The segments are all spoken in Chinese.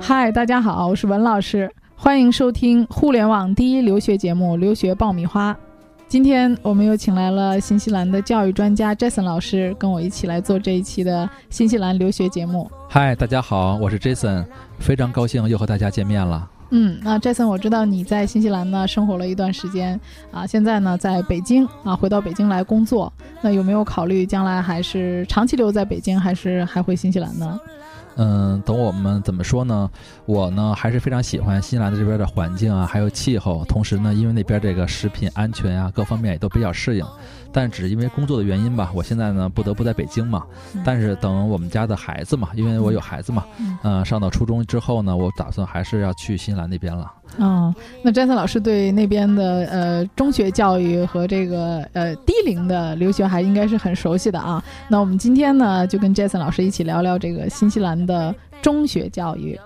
嗨，大家好，我是文老师，欢迎收听互联网第一留学节目《留学爆米花》。今天我们又请来了新西兰的教育专家 Jason 老师，跟我一起来做这一期的新西兰留学节目。嗨，大家好，我是 Jason，非常高兴又和大家见面了。嗯，那 Jason，我知道你在新西兰呢生活了一段时间啊，现在呢在北京啊，回到北京来工作。那有没有考虑将来还是长期留在北京，还是还回新西兰呢？嗯，等我们怎么说呢？我呢还是非常喜欢新西兰的这边的环境啊，还有气候。同时呢，因为那边这个食品安全啊，各方面也都比较适应。但只是因为工作的原因吧，我现在呢不得不在北京嘛。但是等我们家的孩子嘛，因为我有孩子嘛，嗯，上到初中之后呢，我打算还是要去新西兰那边了。嗯，那詹森老师对那边的呃中学教育和这个呃低龄的留学还应该是很熟悉的啊。那我们今天呢就跟 Jason 老师一起聊聊这个新西兰的中学教育。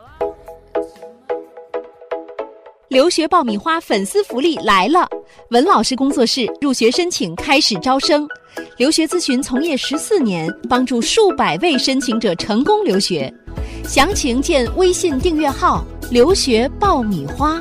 留学爆米花粉丝福利来了！文老师工作室入学申请开始招生，留学咨询从业十四年，帮助数百位申请者成功留学。详情见微信订阅号“留学爆米花”。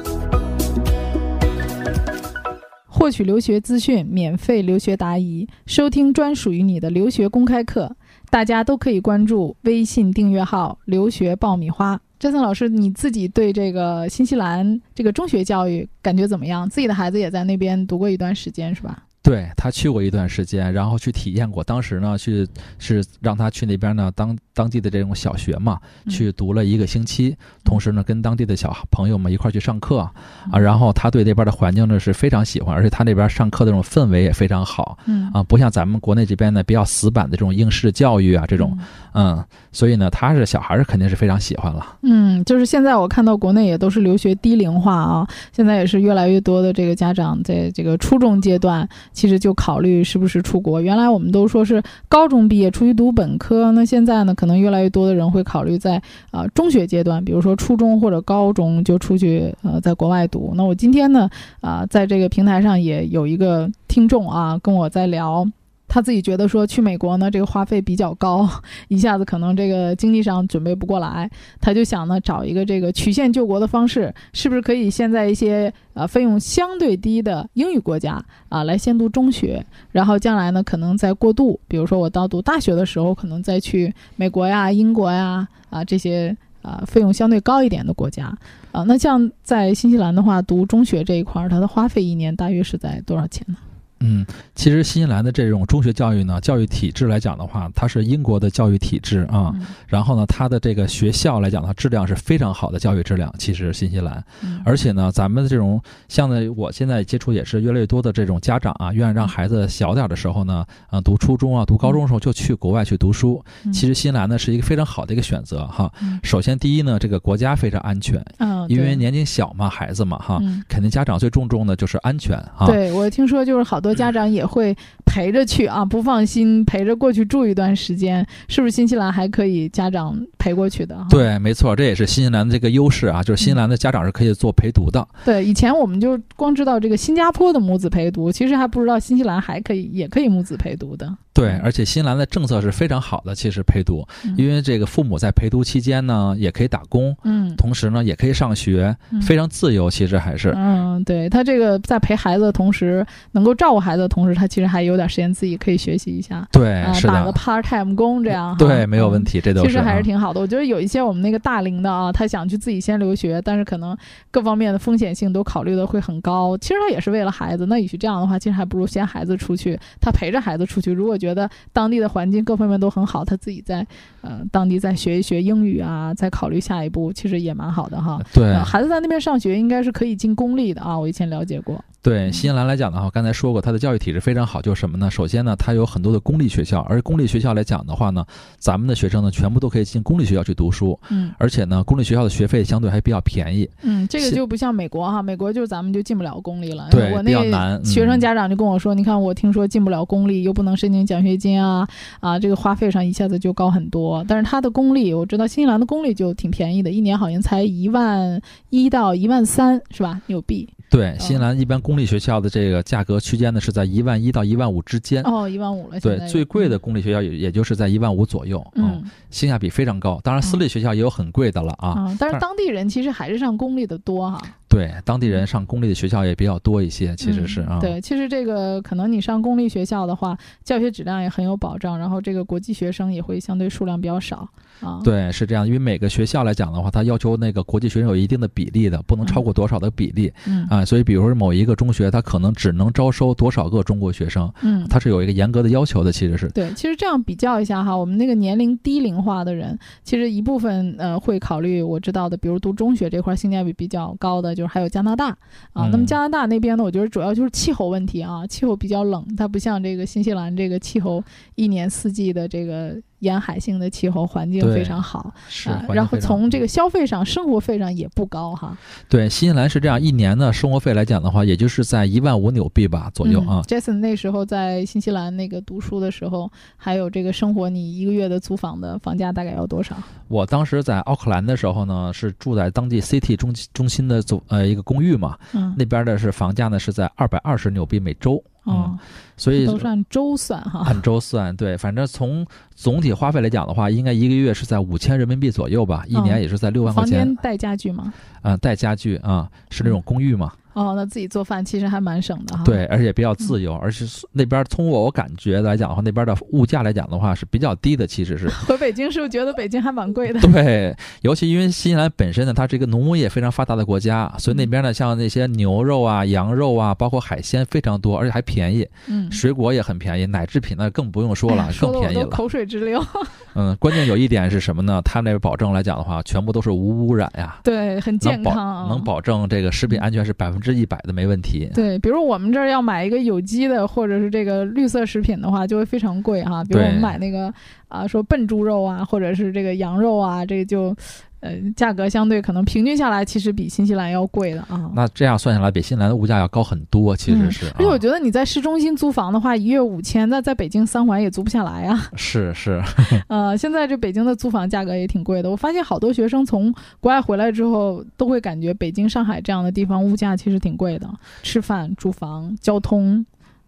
获取留学资讯，免费留学答疑，收听专属于你的留学公开课，大家都可以关注微信订阅号“留学爆米花”。詹森老师，你自己对这个新西兰这个中学教育感觉怎么样？自己的孩子也在那边读过一段时间，是吧？对他去过一段时间，然后去体验过。当时呢，去是让他去那边呢，当当地的这种小学嘛，去读了一个星期。同时呢，跟当地的小朋友们一块儿去上课啊。然后他对那边的环境呢是非常喜欢，而且他那边上课的这种氛围也非常好。嗯啊，不像咱们国内这边呢比较死板的这种应试教育啊这种。嗯，所以呢，他是小孩是肯定是非常喜欢了。嗯，就是现在我看到国内也都是留学低龄化啊，现在也是越来越多的这个家长在这个初中阶段。其实就考虑是不是出国。原来我们都说是高中毕业出去读本科，那现在呢，可能越来越多的人会考虑在啊中学阶段，比如说初中或者高中就出去呃在国外读。那我今天呢啊在这个平台上也有一个听众啊跟我在聊。他自己觉得说去美国呢，这个花费比较高，一下子可能这个经济上准备不过来，他就想呢找一个这个曲线救国的方式，是不是可以先在一些呃费用相对低的英语国家啊来先读中学，然后将来呢可能再过渡，比如说我到读大学的时候，可能再去美国呀、英国呀啊这些啊费用相对高一点的国家啊。那像在新西兰的话，读中学这一块儿，它的花费一年大约是在多少钱呢？嗯，其实新西兰的这种中学教育呢，教育体制来讲的话，它是英国的教育体制啊。然后呢，它的这个学校来讲的话，质量是非常好的教育质量。其实新西兰，而且呢，咱们的这种像呢，我现在接触也是越来越多的这种家长啊，愿意让孩子小点的时候呢，啊，读初中啊，读高中的时候就去国外去读书。其实新西兰呢是一个非常好的一个选择哈。首先第一呢，这个国家非常安全，嗯，因为年龄小嘛，孩子嘛哈，肯定家长最注重的就是安全哈。对我听说就是好多。家长也会陪着去啊，不放心陪着过去住一段时间，是不是新西兰还可以家长陪过去的？对，没错，这也是新西兰的这个优势啊，就是新西兰的家长是可以做陪读的。对，以前我们就光知道这个新加坡的母子陪读，其实还不知道新西兰还可以也可以母子陪读的。对，而且新西兰的政策是非常好的，其实陪读，因为这个父母在陪读期间呢，也可以打工，嗯，同时呢，也可以上学，非常自由。其实还是，嗯，对他这个在陪孩子的同时，能够照顾孩子的同时，他其实还有点时间自己可以学习一下，对，是打个 part time 工这样，对，没有问题，这都其实还是挺好的。我觉得有一些我们那个大龄的啊，他想去自己先留学，但是可能各方面的风险性都考虑的会很高。其实他也是为了孩子，那与其这样的话，其实还不如先孩子出去，他陪着孩子出去。如果觉得当地的环境各方面都很好，他自己在呃当地再学一学英语啊，再考虑下一步，其实也蛮好的哈。对，孩子在那边上学应该是可以进公立的啊，我以前了解过。对新西兰来讲的话，刚才说过，它的教育体制非常好，就是什么呢？首先呢，它有很多的公立学校，而公立学校来讲的话呢，咱们的学生呢，全部都可以进公立学校去读书。嗯，而且呢，公立学校的学费相对还比较便宜。嗯，这个就不像美国哈，美国就是咱们就进不了公立了。对，比较难。学生家长就跟我说，你看我听说进不了公立，又不能申请奖学金啊，啊，这个花费上一下子就高很多。但是它的公立，我知道新西兰的公立就挺便宜的，一年好像才一万一到一万三，是吧？纽币。对，新西兰一般公立学校的这个价格区间呢是在一万一到一万五之间。哦，一万五了。对，最贵的公立学校也也就是在一万五左右。嗯，性价比非常高。当然，私立学校也有很贵的了啊。但是当地人其实还是上公立的多哈。对，当地人上公立的学校也比较多一些，其实是啊。对，其实这个可能你上公立学校的话，教学质量也很有保障，然后这个国际学生也会相对数量比较少啊。对，是这样，因为每个学校来讲的话，它要求那个国际学生有一定的比例的，不能超过多少的比例。嗯啊，所以比如说某一个中学，它可能只能招收多少个中国学生，嗯，它是有一个严格的要求的。其实是对，其实这样比较一下哈，我们那个年龄低龄化的人，其实一部分呃会考虑我知道的，比如读中学这块性价比比较高的，就是还有加拿大。啊，那么加拿大那边呢？我觉得主要就是气候问题啊，气候比较冷，它不像这个新西兰这个气候一年四季的这个。沿海性的气候环境非常好，是，然后从这个消费上、生活费上也不高哈。对，新西兰是这样，一年的生活费来讲的话，也就是在一万五纽币吧左右啊。Jason 那时候在新西兰那个读书的时候，还有这个生活，你一个月的租房的房价大概要多少？我当时在奥克兰的时候呢，是住在当地 City 中中心的租呃一个公寓嘛，嗯，那边的是房价呢是在二百二十纽币每周。哦，所以都是按周算哈，按周算对，反正从总体花费来讲的话，应该一个月是在五千人民币左右吧，一年也是在六万块钱。房间带家具吗？嗯，带家具啊，是那种公寓嘛。哦，那自己做饭其实还蛮省的哈。对，而且比较自由，而且那边从我我感觉来讲的话，那边的物价来讲的话是比较低的，其实是。回北京是不是觉得北京还蛮贵的？对，尤其因为新西兰本身呢，它是一个农牧业非常发达的国家，所以那边呢，像那些牛肉啊、羊肉啊，包括海鲜非常多，而且还便宜。嗯。水果也很便宜，奶制品呢更不用说了，更便宜了。口水直流。嗯，关键有一点是什么呢？他那边保证来讲的话，全部都是无污染呀。对，很健康，能保证这个食品安全是百分之一百的没问题。对，比如我们这儿要买一个有机的或者是这个绿色食品的话，就会非常贵哈。比如我们买那个啊，说笨猪肉啊，或者是这个羊肉啊，这个就呃价格相对可能平均下来，其实比新西兰要贵的啊。那这样算下来，比新西兰的物价要高很多，其实是。而且我觉得你在市中心租房的话，一月五千，那在北京三环也租不下来啊。是 是。呃，现在这北京的租房价格也挺贵的。我发现好多学生从国外回来之后，都会感觉北京、上海这样的地方物价其实挺贵的，吃饭、住房、交通。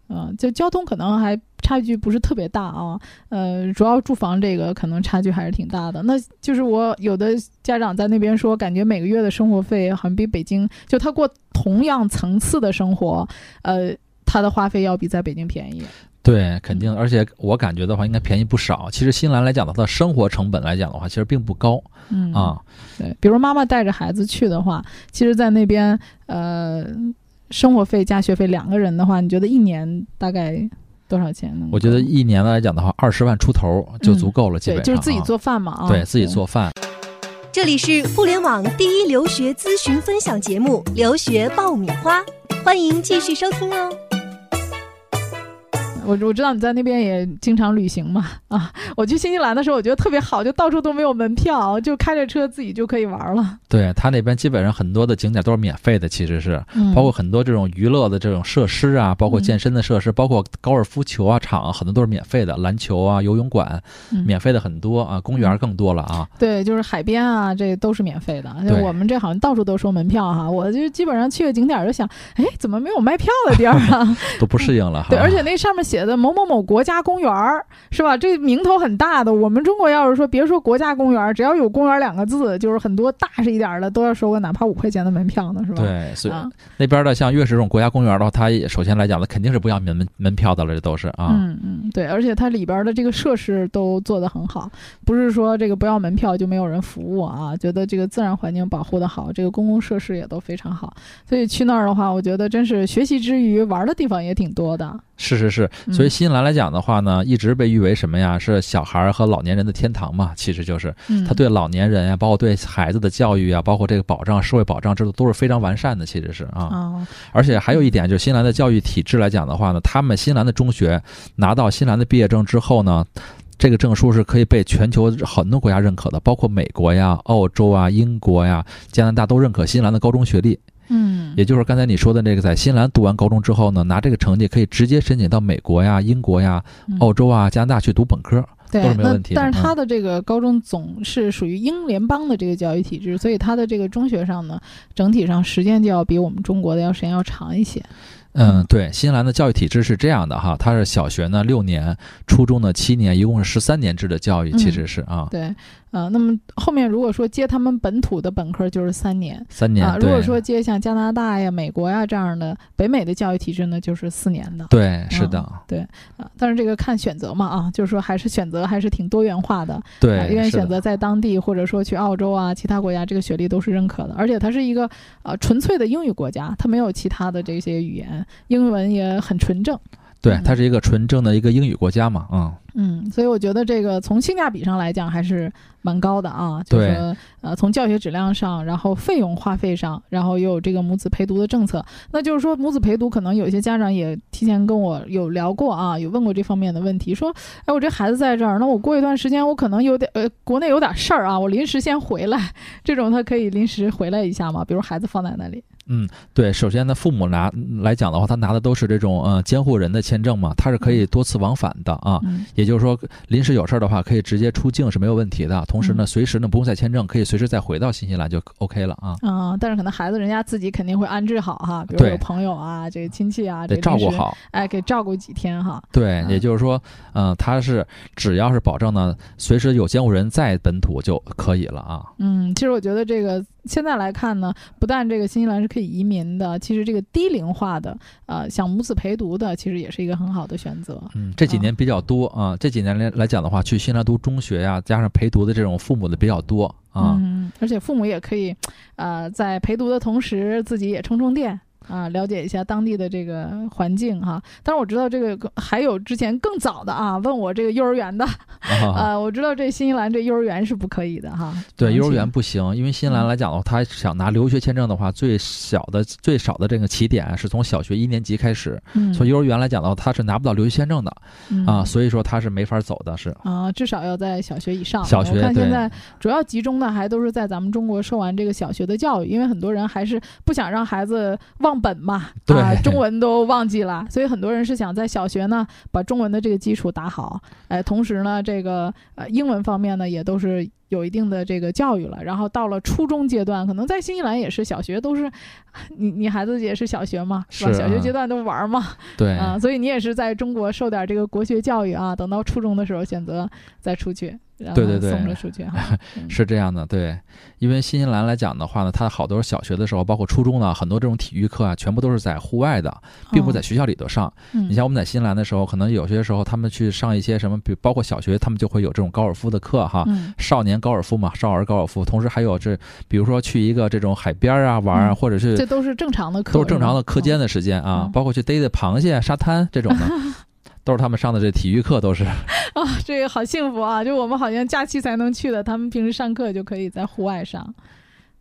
呃，就交通可能还差距不是特别大啊，呃，主要住房这个可能差距还是挺大的。那就是我有的家长在那边说，感觉每个月的生活费好像比北京，就他过同样层次的生活，呃，他的花费要比在北京便宜。对，肯定，而且我感觉的话，应该便宜不少。其实新兰来讲的话，生活成本来讲的话，其实并不高。嗯啊，对，比如妈妈带着孩子去的话，其实，在那边，呃。生活费加学费两个人的话，你觉得一年大概多少钱呢？我觉得一年来讲的话，二十万出头就足够了，基本上就是自己做饭嘛啊，对自己做饭。这里是互联网第一留学咨询分享节目《留学爆米花》，欢迎继续收听哦。我我知道你在那边也经常旅行嘛啊！我去新西兰的时候，我觉得特别好，就到处都没有门票，就开着车自己就可以玩了。对他那边基本上很多的景点都是免费的，其实是，包括很多这种娱乐的这种设施啊，包括健身的设施，包括高尔夫球啊场，很多都是免费的，篮球啊、游泳馆，免费的很多啊，公园更多了啊。对，就是海边啊，这都是免费的。我们这好像到处都收门票哈，我就基本上去个景点就想，哎，怎么没有卖票的地儿啊？都不适应了。对，而且那上面。写的某某某国家公园儿是吧？这名头很大的。我们中国要是说别说国家公园，只要有公园两个字，就是很多大是一点的都要收个哪怕五块钱的门票呢，是吧？对，所以那边的像越是这种国家公园的话，它首先来讲呢，肯定是不要门门票的了，这都是啊。嗯嗯，对，而且它里边的这个设施都做得很好，不是说这个不要门票就没有人服务啊。觉得这个自然环境保护的好，这个公共设施也都非常好，所以去那儿的话，我觉得真是学习之余玩的地方也挺多的。是是是，所以新西兰来讲的话呢，一直被誉为什么呀？是小孩和老年人的天堂嘛？其实就是，他对老年人呀，包括对孩子的教育啊，包括这个保障、社会保障制度都是非常完善的。其实是啊，而且还有一点就是，新西兰的教育体制来讲的话呢，他们新西兰的中学拿到新西兰的毕业证之后呢，这个证书是可以被全球很多国家认可的，包括美国呀、澳洲啊、英国呀、加拿大都认可新西兰的高中学历。嗯，也就是刚才你说的那个，在新西兰读完高中之后呢，拿这个成绩可以直接申请到美国呀、英国呀、澳洲啊、加拿大去读本科，对，没问题。但是他的这个高中总是属于英联邦的这个教育体制，所以他的这个中学上呢，整体上时间就要比我们中国的要时间要长一些。嗯，对，新西兰的教育体制是这样的哈，它是小学呢六年，初中呢七年，一共是十三年制的教育，其实是啊。对。啊，那么后面如果说接他们本土的本科就是三年，三年啊。如果说接像加拿大呀、美国呀这样的北美的教育体制呢，就是四年的。对，是的，对啊。但是这个看选择嘛啊，就是说还是选择还是挺多元化的。对，愿意选择在当地或者说去澳洲啊其他国家，这个学历都是认可的。而且它是一个呃纯粹的英语国家，它没有其他的这些语言，英文也很纯正。对，它是一个纯正的一个英语国家嘛，嗯。嗯，所以我觉得这个从性价比上来讲还是蛮高的啊，就是呃从教学质量上，然后费用花费上，然后又有这个母子陪读的政策，那就是说母子陪读可能有些家长也提前跟我有聊过啊，有问过这方面的问题，说哎我这孩子在这儿，那我过一段时间我可能有点呃国内有点事儿啊，我临时先回来，这种他可以临时回来一下吗？比如孩子放在那里。嗯，对，首先呢，父母拿来讲的话，他拿的都是这种呃监护人的签证嘛，他是可以多次往返的啊，也就是说临时有事儿的话，可以直接出境是没有问题的。同时呢，随时呢不用再签证，可以随时再回到新西兰就 OK 了啊。嗯，但是可能孩子人家自己肯定会安置好哈，比如有朋友啊，这个亲戚啊，得照顾好，哎，给照顾几天哈。对，也就是说，嗯，他是只要是保证呢，随时有监护人在本土就可以了啊。嗯，其实我觉得这个。现在来看呢，不但这个新西兰是可以移民的，其实这个低龄化的，呃，想母子陪读的，其实也是一个很好的选择。嗯，这几年比较多啊，这几年来来讲的话，去新西兰读中学呀，加上陪读的这种父母的比较多啊。嗯，而且父母也可以，呃，在陪读的同时，自己也充充电。啊，了解一下当地的这个环境哈。当然我知道这个还有之前更早的啊，问我这个幼儿园的，呃，我知道这新西兰这幼儿园是不可以的哈。对，幼儿园不行，因为新西兰来讲的话，他想拿留学签证的话，最小的最少的这个起点是从小学一年级开始。从幼儿园来讲的话，他是拿不到留学签证的啊，所以说他是没法走的，是啊，至少要在小学以上。小学我看现在主要集中的还都是在咱们中国受完这个小学的教育，因为很多人还是不想让孩子忘。本嘛，啊，中文都忘记了，所以很多人是想在小学呢把中文的这个基础打好，哎，同时呢，这个呃英文方面呢也都是有一定的这个教育了，然后到了初中阶段，可能在新西兰也是小学都是，你你孩子也是小学嘛，是吧？小学阶段都玩嘛，对。啊，所以你也是在中国受点这个国学教育啊，等到初中的时候选择再出去。对对对，送着出去哈，是这样的。对，因为新西兰来讲的话呢，它好多小学的时候，包括初中呢，很多这种体育课啊，全部都是在户外的，并不在学校里头上。你像我们在新西兰的时候，可能有些时候他们去上一些什么，比包括小学，他们就会有这种高尔夫的课哈，少年高尔夫嘛，少儿高尔夫。同时还有这，比如说去一个这种海边啊玩啊，或者是这都是正常的课，都是正常的课间的时间啊，包括去逮逮螃蟹、沙滩这种的。都是他们上的这体育课，都是 啊，这个好幸福啊！就我们好像假期才能去的，他们平时上课就可以在户外上。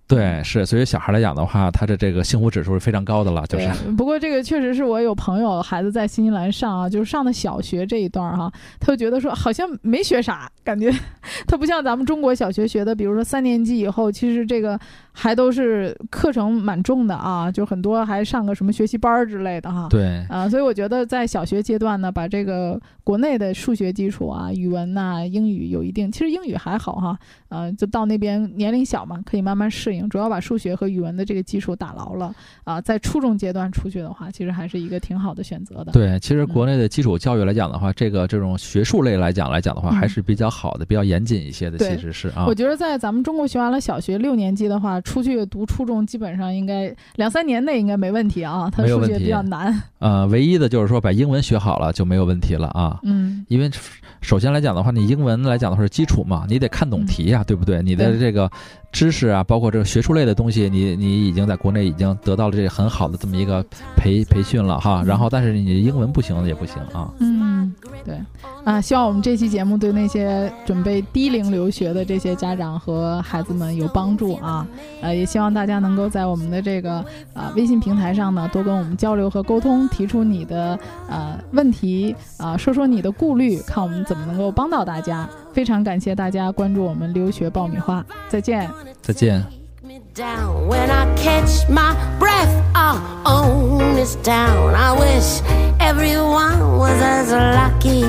对，是，所以小孩来讲的话，他的这个幸福指数是非常高的了，就是。不过这个确实是我有朋友孩子在新西兰上啊，就是上的小学这一段哈，他就觉得说好像没学啥，感觉 他不像咱们中国小学学的，比如说三年级以后，其实这个。还都是课程蛮重的啊，就很多还上个什么学习班儿之类的哈。对啊，所以我觉得在小学阶段呢，把这个国内的数学基础啊、语文呐、英语有一定，其实英语还好哈。呃，就到那边年龄小嘛，可以慢慢适应。主要把数学和语文的这个基础打牢了啊，在初中阶段出去的话，其实还是一个挺好的选择的。对，其实国内的基础教育来讲的话，这个这种学术类来讲来讲的话，还是比较好的，比较严谨一些的。其实是啊。我觉得在咱们中国学完了小学六年级的话。出去读初中，基本上应该两三年内应该没问题啊。他数学比较难。呃，唯一的就是说把英文学好了就没有问题了啊。嗯，因为首先来讲的话，你英文来讲的话是基础嘛，你得看懂题呀，对不对？你的这个。知识啊，包括这个学术类的东西，你你已经在国内已经得到了这很好的这么一个培培训了哈。然后，但是你英文不行也不行啊。嗯，对啊，希望我们这期节目对那些准备低龄留学的这些家长和孩子们有帮助啊。呃，也希望大家能够在我们的这个啊微信平台上呢多跟我们交流和沟通，提出你的呃问题啊，说说你的顾虑，看我们怎么能够帮到大家。非常感谢大家关注我们留学爆米花，再见，再见。When I catch my breath, I'll own this town. I wish everyone was as lucky